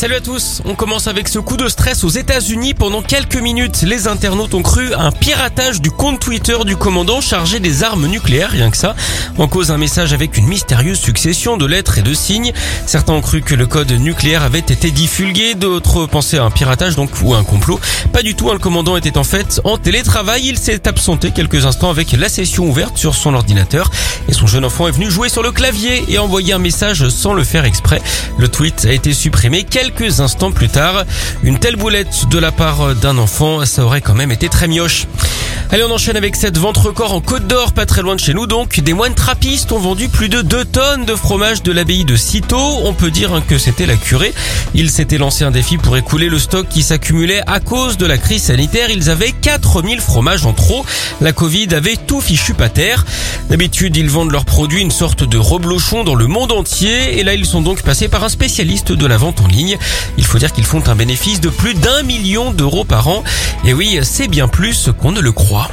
Salut à tous, on commence avec ce coup de stress aux États-Unis. Pendant quelques minutes, les internautes ont cru un piratage du compte Twitter du commandant chargé des armes nucléaires, rien que ça. En cause un message avec une mystérieuse succession de lettres et de signes. Certains ont cru que le code nucléaire avait été divulgué, d'autres pensaient à un piratage donc ou à un complot. Pas du tout, le commandant était en fait en télétravail, il s'est absenté quelques instants avec la session ouverte sur son ordinateur et son jeune enfant est venu jouer sur le clavier et envoyer un message sans le faire exprès. Le tweet a été supprimé instants plus tard. Une telle boulette de la part d'un enfant, ça aurait quand même été très mioche. Allez, on enchaîne avec cette vente record en Côte d'Or, pas très loin de chez nous donc. Des moines trappistes ont vendu plus de 2 tonnes de fromage de l'abbaye de Citeaux. On peut dire hein, que c'était la curée. Ils s'étaient lancé un défi pour écouler le stock qui s'accumulait à cause de la crise sanitaire. Ils avaient 4000 fromages en trop. La Covid avait tout fichu pas terre. D'habitude, ils vendent leurs produits une sorte de reblochon dans le monde entier. Et là, ils sont donc passés par un spécialiste de la vente en ligne. Il faut dire qu'ils font un bénéfice de plus d'un million d'euros par an. Et oui, c'est bien plus qu'on ne le croit.